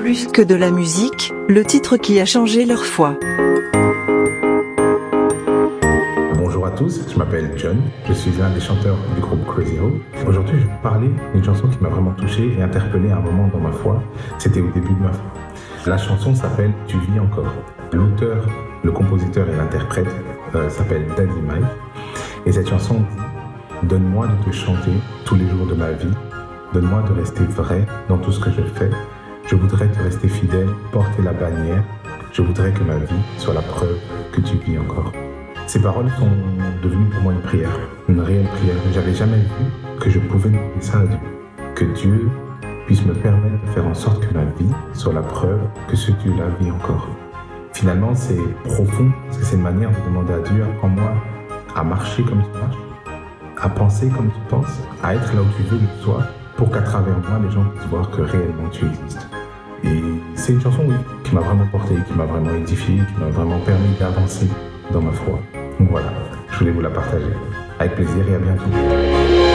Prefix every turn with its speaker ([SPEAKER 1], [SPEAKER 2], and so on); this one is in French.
[SPEAKER 1] Plus que de la musique, le titre qui a changé leur foi.
[SPEAKER 2] Bonjour à tous, je m'appelle John, je suis l'un des chanteurs du groupe Crazy Hope. Aujourd'hui, je vais vous parler d'une chanson qui m'a vraiment touché et interpellé à un moment dans ma foi. C'était au début de ma foi. La chanson s'appelle Tu vis encore. L'auteur, le compositeur et l'interprète euh, s'appelle Daddy Mike. Et cette chanson dit Donne-moi de te chanter tous les jours de ma vie. Donne-moi de rester vrai dans tout ce que je fais. Je voudrais te rester fidèle, porter la bannière. Je voudrais que ma vie soit la preuve que tu vis encore. Ces paroles sont devenues pour moi une prière, une réelle prière. J'avais jamais vu que je pouvais demander ça à Dieu. Que Dieu puisse me permettre de faire en sorte que ma vie soit la preuve que ce Dieu-là vit encore. Finalement, c'est profond, parce que c'est une manière de demander à Dieu, apprends-moi à marcher comme tu marches, à penser comme tu penses, à être là où tu veux que tu sois, pour qu'à travers moi, les gens puissent voir que réellement tu existes. C'est une chanson, qui m'a vraiment porté, qui m'a vraiment édifié, qui m'a vraiment permis d'avancer dans ma foi. Donc voilà, je voulais vous la partager. Avec plaisir et à bientôt.